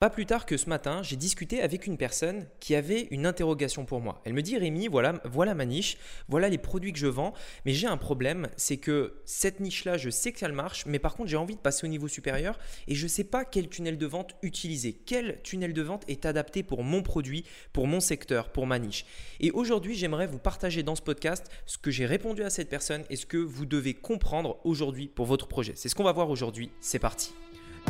Pas plus tard que ce matin, j'ai discuté avec une personne qui avait une interrogation pour moi. Elle me dit Rémi, voilà, ma niche, voilà les produits que je vends, mais j'ai un problème, c'est que cette niche-là, je sais qu'elle marche, mais par contre j'ai envie de passer au niveau supérieur et je ne sais pas quel tunnel de vente utiliser. Quel tunnel de vente est adapté pour mon produit, pour mon secteur, pour ma niche? Et aujourd'hui, j'aimerais vous partager dans ce podcast ce que j'ai répondu à cette personne et ce que vous devez comprendre aujourd'hui pour votre projet. C'est ce qu'on va voir aujourd'hui. C'est parti.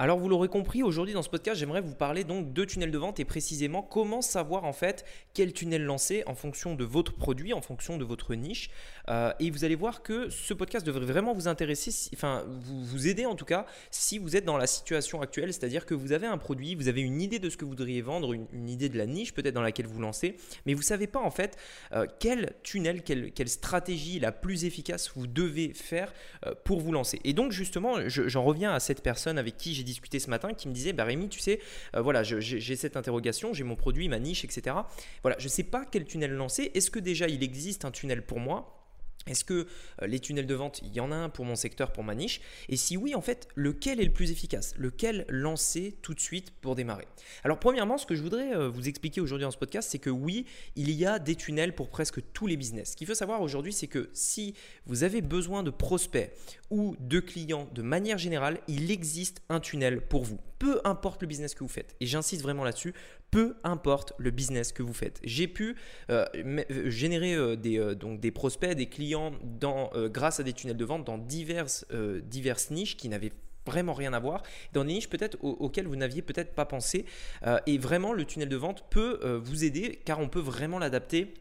Alors vous l'aurez compris, aujourd'hui dans ce podcast, j'aimerais vous parler donc de tunnels de vente et précisément comment savoir en fait quel tunnel lancer en fonction de votre produit, en fonction de votre niche. Euh, et vous allez voir que ce podcast devrait vraiment vous intéresser, enfin vous, aider en tout cas si vous êtes dans la situation actuelle, c'est-à-dire que vous avez un produit, vous avez une idée de ce que vous voudriez vendre, une, idée de la niche peut-être dans laquelle vous lancez, mais vous ne savez pas en fait euh, quel tunnel, quelle, stratégie la plus efficace vous devez faire euh, pour vous lancer. Et donc justement, j'en reviens à cette personne avec qui j'ai discuté ce matin qui me disait bah Rémi, tu sais, euh, voilà, j'ai cette interrogation, j'ai mon produit, ma niche, etc. Voilà, je ne sais pas quel tunnel lancer. Est-ce que déjà il existe un tunnel pour moi? Est-ce que euh, les tunnels de vente, il y en a un pour mon secteur, pour ma niche? Et si oui, en fait, lequel est le plus efficace? Lequel lancer tout de suite pour démarrer? Alors, premièrement, ce que je voudrais euh, vous expliquer aujourd'hui dans ce podcast, c'est que oui, il y a des tunnels pour presque tous les business. Ce qu'il faut savoir aujourd'hui, c'est que si vous avez besoin de prospects ou de clients de manière générale, il existe un tunnel pour vous. Peu importe le business que vous faites. Et j'insiste vraiment là-dessus, peu importe le business que vous faites. J'ai pu euh, euh, générer euh, des, donc des prospects, des clients grâce à des tunnels de vente dans diverses, diverses niches qui n'avaient vraiment rien à voir, dans des niches peut-être auxquelles vous n'aviez peut-être pas pensé. et vraiment, le tunnel de vente peut vous aider car on peut vraiment l'adapter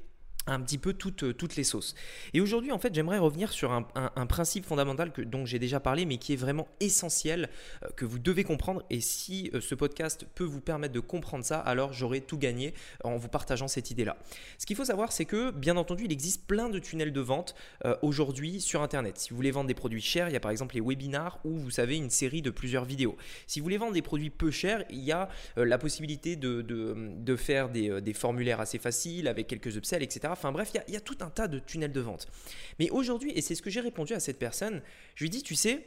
un petit peu toutes, euh, toutes les sauces. Et aujourd'hui, en fait, j'aimerais revenir sur un, principe fondamental que, dont j'ai déjà parlé, mais qui est vraiment essentiel, euh, que vous devez comprendre. Et si euh, ce podcast peut vous permettre de comprendre ça, alors j'aurai tout gagné en vous partageant cette idée-là. Ce qu'il faut savoir, c'est que, bien entendu, il existe plein de tunnels de vente aujourd'hui sur Internet. Si vous voulez vendre des produits chers, il y a par exemple les webinars où vous savez une série de plusieurs vidéos. Si vous voulez vendre des produits peu chers, il y a la possibilité de, de, faire des, des formulaires assez faciles avec quelques upsells, etc. Enfin bref, il y, a tout un tas de tunnels de vente. Mais aujourd'hui, et c'est ce que j'ai répondu à cette personne, je lui ai dit, tu sais,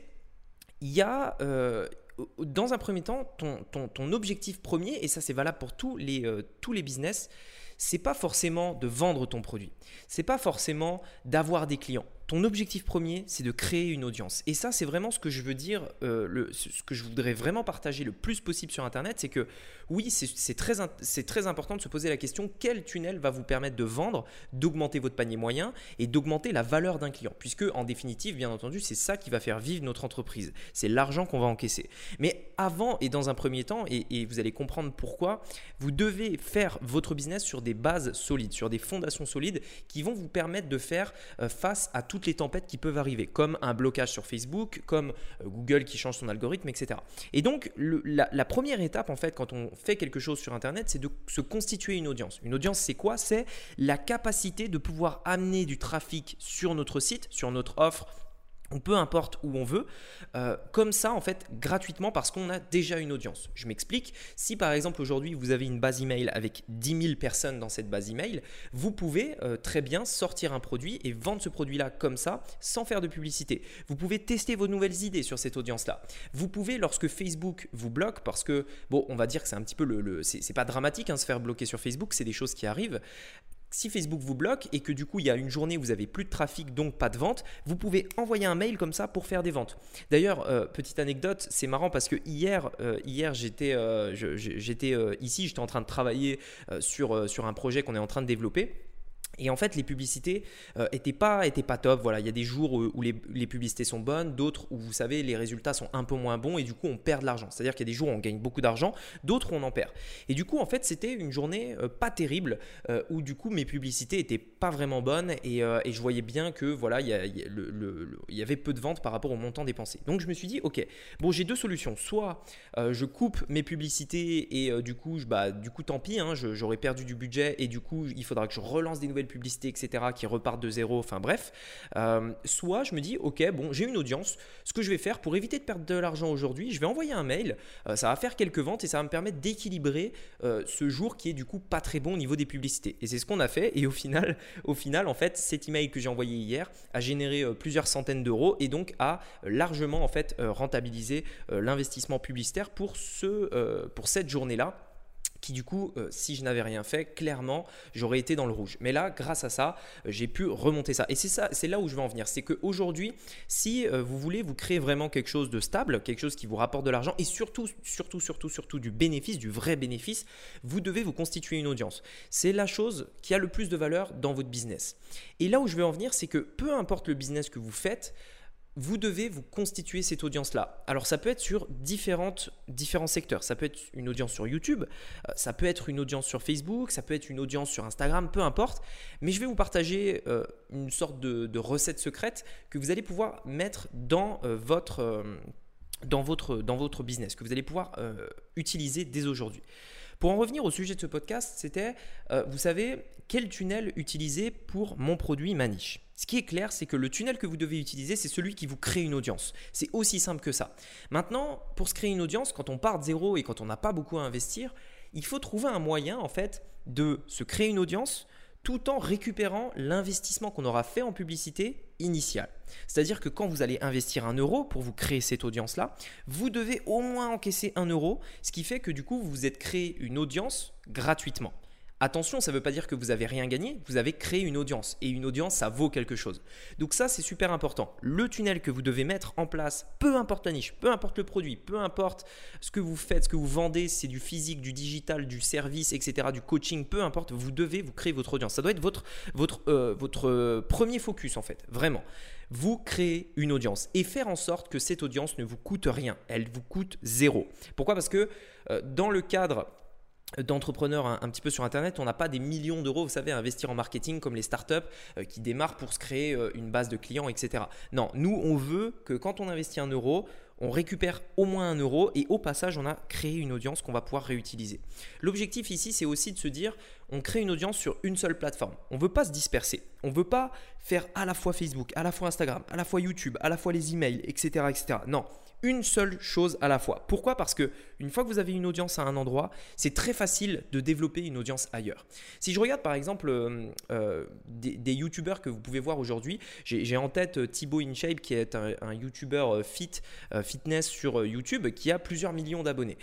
il y a, euh, dans un premier temps, ton, ton, objectif premier, et ça c'est valable pour tous les, euh, tous les business, c'est pas forcément de vendre ton produit, c'est pas forcément d'avoir des clients. Ton objectif premier, c'est de créer une audience. Et ça, c'est vraiment ce que je veux dire, euh, ce que je voudrais vraiment partager le plus possible sur Internet, c'est que oui, c'est très, très important de se poser la question quel tunnel va vous permettre de vendre, d'augmenter votre panier moyen et d'augmenter la valeur d'un client? Puisque, en définitive, bien entendu, c'est ça qui va faire vivre notre entreprise. C'est l'argent qu'on va encaisser. Mais avant et dans un premier temps, et vous allez comprendre pourquoi, vous devez faire votre business sur des bases solides, sur des fondations solides qui vont vous permettre de faire euh, face à tout les tempêtes qui peuvent arriver, comme un blocage sur Facebook, comme euh, Google qui change son algorithme, etc. Et donc, la, première étape, en fait, quand on fait quelque chose sur Internet, c'est de se constituer une audience. Une audience, c'est quoi? C'est la capacité de pouvoir amener du trafic sur notre site, sur notre offre, on peu importe où on veut, euh, comme ça en fait gratuitement parce qu'on a déjà une audience. Je m'explique, si par exemple aujourd'hui vous avez une base email avec 10 000 personnes dans cette base email, vous pouvez euh, très bien sortir un produit et vendre ce produit-là comme ça sans faire de publicité. Vous pouvez tester vos nouvelles idées sur cette audience-là. Vous pouvez lorsque Facebook vous bloque, parce que bon on va dire que c'est un petit peu le... c'est pas dramatique hein, se faire bloquer sur Facebook, c'est des choses qui arrivent si Facebook vous bloque et que du coup il y a une journée où vous avez plus de trafic donc pas de vente, vous pouvez envoyer un mail comme ça pour faire des ventes. D'ailleurs, euh, petite anecdote, c'est marrant parce que hier, euh, j'étais, euh, ici, j'étais en train de travailler sur un projet qu'on est en train de développer. Et en fait, les publicités n'étaient euh, pas, étaient pas top. Voilà, il y a des jours où, les, publicités sont bonnes, d'autres où vous savez les résultats sont un peu moins bons et du coup on perd de l'argent. C'est-à-dire qu'il y a des jours où on gagne beaucoup d'argent, d'autres où on en perd. Et du coup, en fait, c'était une journée euh, pas terrible euh, où du coup mes publicités étaient pas vraiment bonnes et, je voyais bien que voilà, il y, avait peu de ventes par rapport au montant dépensé. Donc je me suis dit, ok, bon, j'ai deux solutions. Soit je coupe mes publicités et du coup, bah, du coup, tant pis, hein, j'aurais perdu du budget et du coup, il faudra que je relance des nouvelles nouvelles publicités, etc., qui repartent de zéro, enfin bref. Euh, soit je me dis, ok, bon, j'ai une audience, ce que je vais faire pour éviter de perdre de l'argent aujourd'hui, je vais envoyer un mail, euh, ça va faire quelques ventes et ça va me permettre d'équilibrer ce jour qui est du coup pas très bon au niveau des publicités. Et c'est ce qu'on a fait. Et au final, au final, en fait, cet email que j'ai envoyé hier a généré plusieurs centaines d'euros et donc a largement en fait rentabilisé l'investissement publicitaire pour, ce, pour cette journée-là qui du coup, euh, si je n'avais rien fait, clairement, j'aurais été dans le rouge. Mais là, grâce à ça, euh, j'ai pu remonter ça. Et c'est ça, c'est là où je veux en venir. C'est qu'aujourd'hui, si euh, vous voulez vous créer vraiment quelque chose de stable, quelque chose qui vous rapporte de l'argent et surtout, surtout, surtout, surtout du bénéfice, du vrai bénéfice, vous devez vous constituer une audience. C'est la chose qui a le plus de valeur dans votre business. Et là où je veux en venir, c'est que peu importe le business que vous faites, vous devez vous constituer cette audience-là. Alors ça peut être sur différentes, différents secteurs. Ça peut être une audience sur YouTube, euh, ça peut être une audience sur Facebook, ça peut être une audience sur Instagram, peu importe. Mais je vais vous partager euh, une sorte de, recette secrète que vous allez pouvoir mettre dans, euh, votre, dans, votre, dans votre business, que vous allez pouvoir utiliser dès aujourd'hui. Pour en revenir au sujet de ce podcast, c'était, vous savez, quel tunnel utiliser pour mon produit Maniche ce qui est clair, c'est que le tunnel que vous devez utiliser, c'est celui qui vous crée une audience. C'est aussi simple que ça. Maintenant, pour se créer une audience, quand on part de zéro et quand on n'a pas beaucoup à investir, il faut trouver un moyen en fait de se créer une audience tout en récupérant l'investissement qu'on aura fait en publicité initiale. C'est-à-dire que quand vous allez investir un euro pour vous créer cette audience-là, vous devez au moins encaisser un euro, ce qui fait que du coup vous vous êtes créé une audience gratuitement. Attention, ça ne veut pas dire que vous avez rien gagné, vous avez créé une audience et une audience, ça vaut quelque chose. Donc ça, c'est super important. Le tunnel que vous devez mettre en place, peu importe la niche, peu importe le produit, peu importe ce que vous faites, ce que vous vendez, c'est du physique, du digital, du service, etc., du coaching, peu importe, vous devez vous créer votre audience. Ça doit être votre, euh, euh, premier focus en fait, vraiment. Vous créez une audience et faire en sorte que cette audience ne vous coûte rien, elle vous coûte zéro. Pourquoi? Parce que euh, dans le cadre d'entrepreneurs un, petit peu sur Internet, on n'a pas des millions d'euros, vous savez, à investir en marketing comme les startups euh, qui démarrent pour se créer euh, une base de clients, etc. Non, nous, on veut que quand on investit un euro, on récupère au moins un euro et au passage, on a créé une audience qu'on va pouvoir réutiliser. L'objectif ici, c'est aussi de se dire, on crée une audience sur une seule plateforme. On ne veut pas se disperser. On ne veut pas faire à la fois Facebook, à la fois Instagram, à la fois YouTube, à la fois les emails, etc. etc. Non, une seule chose à la fois. Pourquoi? Parce que une fois que vous avez une audience à un endroit, c'est très facile de développer une audience ailleurs. Si je regarde par exemple euh, euh, des, youtubeurs que vous pouvez voir aujourd'hui, j'ai en tête euh, Thibaut InShape qui est un, un youtubeur fit, fitness sur YouTube qui a plusieurs millions d'abonnés.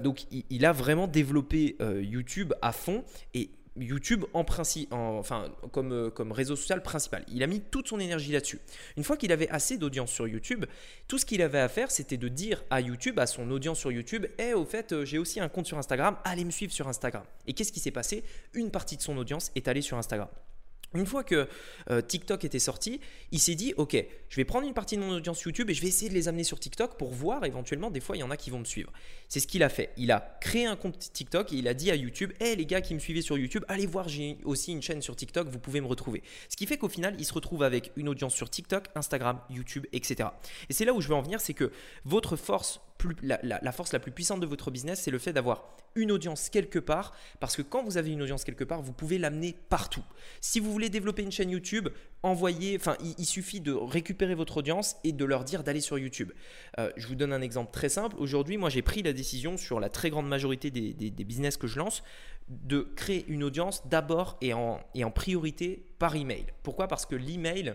donc il, il, a vraiment développé YouTube à fond et YouTube en principe, enfin comme, euh, comme réseau social principal. Il a mis toute son énergie là-dessus. Une fois qu'il avait assez d'audience sur YouTube, tout ce qu'il avait à faire, c'était de dire à YouTube, à son audience sur YouTube, Eh, au fait, euh, j'ai aussi un compte sur Instagram, allez me suivre sur Instagram. Et qu'est-ce qui s'est passé? Une partie de son audience est allée sur Instagram. Une fois que euh, TikTok était sorti, il s'est dit ok, je vais prendre une partie de mon audience YouTube et je vais essayer de les amener sur TikTok pour voir éventuellement des fois il y en a qui vont me suivre. C'est ce qu'il a fait. Il a créé un compte TikTok et il a dit à YouTube hé les gars qui me suivaient sur YouTube, allez voir, j'ai aussi une chaîne sur TikTok, vous pouvez me retrouver. Ce qui fait qu'au final, il se retrouve avec une audience sur TikTok, Instagram, YouTube, etc. Et c'est là où je veux en venir, c'est que votre force la, force la plus puissante de votre business, c'est le fait d'avoir une audience quelque part, parce que quand vous avez une audience quelque part, vous pouvez l'amener partout. Si vous voulez développer une chaîne YouTube, envoyez, enfin, il, suffit de récupérer votre audience et de leur dire d'aller sur YouTube. Euh, je vous donne un exemple très simple. Aujourd'hui, moi, j'ai pris la décision sur la très grande majorité des, business que je lance de créer une audience d'abord et en, et en priorité par email. Pourquoi? Parce que l'email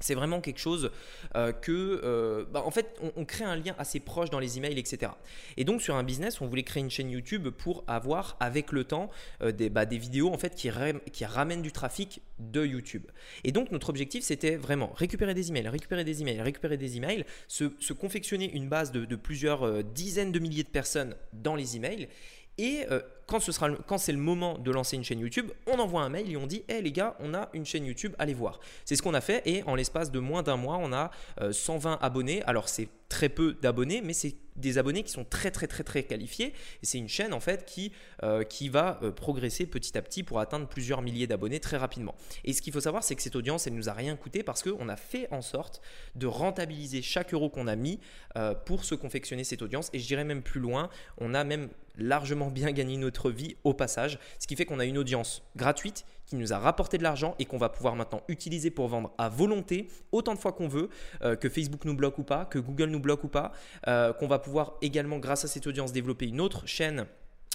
c'est vraiment quelque chose euh, que, euh, bah, en fait, on, crée un lien assez proche dans les emails, etc. Et donc sur un business, on voulait créer une chaîne YouTube pour avoir, avec le temps, euh, des, bah, des, vidéos en fait qui, ramènent du trafic de YouTube. Et donc notre objectif, c'était vraiment récupérer des emails, récupérer des emails, récupérer des emails, se, confectionner une base de, plusieurs dizaines de milliers de personnes dans les emails et quand, ce sera, quand c'est le moment de lancer une chaîne YouTube, on envoie un mail et on dit Hé les gars, on a une chaîne YouTube, allez voir. C'est ce qu'on a fait et en l'espace de moins d'un mois, on a 120 euh, abonnés. Alors c'est très peu d'abonnés, mais c'est des abonnés qui sont très très très très qualifiés et c'est une chaîne en fait qui, euh, qui va euh, progresser petit à petit pour atteindre plusieurs milliers d'abonnés très rapidement. Et ce qu'il faut savoir, c'est que cette audience, elle nous a rien coûté parce qu'on a fait en sorte de rentabiliser chaque euro qu'on a mis pour se confectionner cette audience. Et je dirais même plus loin, on a même largement bien gagné notre vie au passage, ce qui fait qu'on a une audience gratuite qui nous a rapporté de l'argent et qu'on va pouvoir maintenant utiliser pour vendre à volonté autant de fois qu'on veut, euh, que Facebook nous bloque ou pas, que Google nous bloque ou pas, euh, qu'on va pouvoir également grâce à cette audience développer une autre chaîne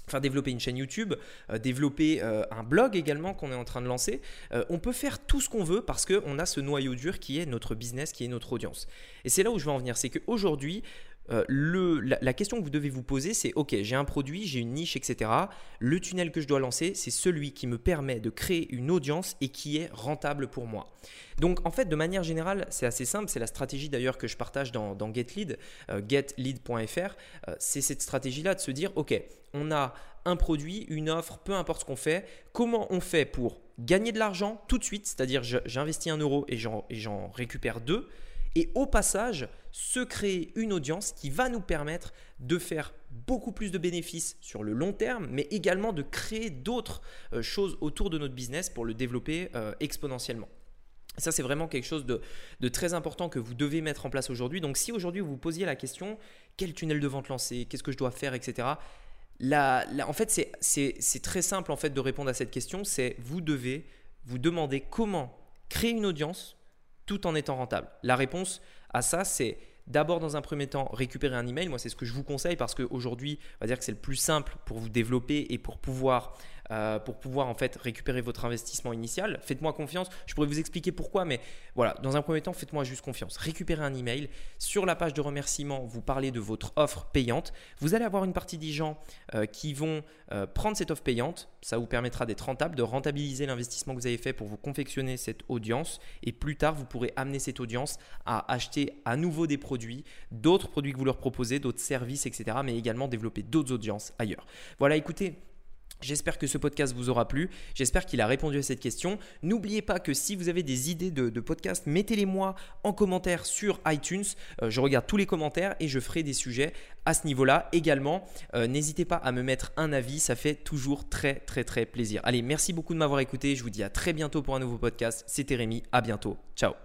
enfin développer une chaîne YouTube, euh, développer un blog également qu'on est en train de lancer. on peut faire tout ce qu'on veut parce qu'on a ce noyau dur qui est notre business, qui est notre audience. Et c'est là où je veux en venir, c'est qu'aujourd'hui, euh, le, la, question que vous devez vous poser, c'est OK, j'ai un produit, j'ai une niche, etc. Le tunnel que je dois lancer, c'est celui qui me permet de créer une audience et qui est rentable pour moi. Donc en fait, de manière générale, c'est assez simple. C'est la stratégie d'ailleurs que je partage dans, GetLead, euh, getlead.fr. Euh, c'est cette stratégie-là de se dire OK, on a un produit, une offre, peu importe ce qu'on fait, comment on fait pour gagner de l'argent tout de suite, c'est-à-dire j'investis un euro et j'en récupère deux et au passage se créer une audience qui va nous permettre de faire beaucoup plus de bénéfices sur le long terme, mais également de créer d'autres euh, choses autour de notre business pour le développer euh, exponentiellement. Ça, c'est vraiment quelque chose de, très important que vous devez mettre en place aujourd'hui. Donc, si aujourd'hui vous vous posiez la question, quel tunnel de vente lancer, qu'est-ce que je dois faire, etc. en fait, c'est très simple en fait de répondre à cette question. C'est vous devez vous demander comment créer une audience tout en étant rentable La réponse à ça, c'est d'abord dans un premier temps récupérer un email. Moi, c'est ce que je vous conseille parce qu'aujourd'hui, on va dire que c'est le plus simple pour vous développer et pour pouvoir euh, pour pouvoir en fait récupérer votre investissement initial. Faites-moi confiance. Je pourrais vous expliquer pourquoi, mais voilà, dans un premier temps, faites-moi juste confiance. Récupérez un email. Sur la page de remerciement, vous parlez de votre offre payante. Vous allez avoir une partie des gens euh, qui vont euh, prendre cette offre payante. Ça vous permettra d'être rentable, de rentabiliser l'investissement que vous avez fait pour vous confectionner cette audience. Et plus tard, vous pourrez amener cette audience à acheter à nouveau des produits, d'autres produits que vous leur proposez, d'autres services, etc. Mais également développer d'autres audiences ailleurs. Voilà, écoutez. J'espère que ce podcast vous aura plu. J'espère qu'il a répondu à cette question. N'oubliez pas que si vous avez des idées de, podcast, mettez-les moi en commentaire sur iTunes. Euh, je regarde tous les commentaires et je ferai des sujets à ce niveau-là également. Euh, n'hésitez pas à me mettre un avis, ça fait toujours très très très plaisir. Allez, merci beaucoup de m'avoir écouté. Je vous dis à très bientôt pour un nouveau podcast. C'était Rémi, à bientôt. Ciao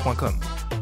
.com